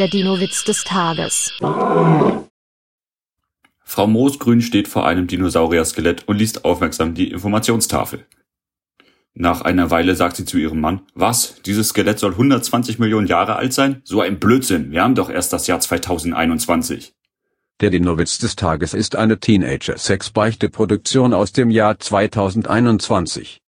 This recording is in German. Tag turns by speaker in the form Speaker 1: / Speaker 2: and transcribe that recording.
Speaker 1: Der Dino-Witz des Tages.
Speaker 2: Frau Moosgrün steht vor einem Dinosaurier-Skelett und liest aufmerksam die Informationstafel. Nach einer Weile sagt sie zu ihrem Mann, was, dieses Skelett soll 120 Millionen Jahre alt sein? So ein Blödsinn, wir haben doch erst das Jahr 2021.
Speaker 3: Der Dino-Witz des Tages ist eine Teenager-Sex-Beichte-Produktion aus dem Jahr 2021.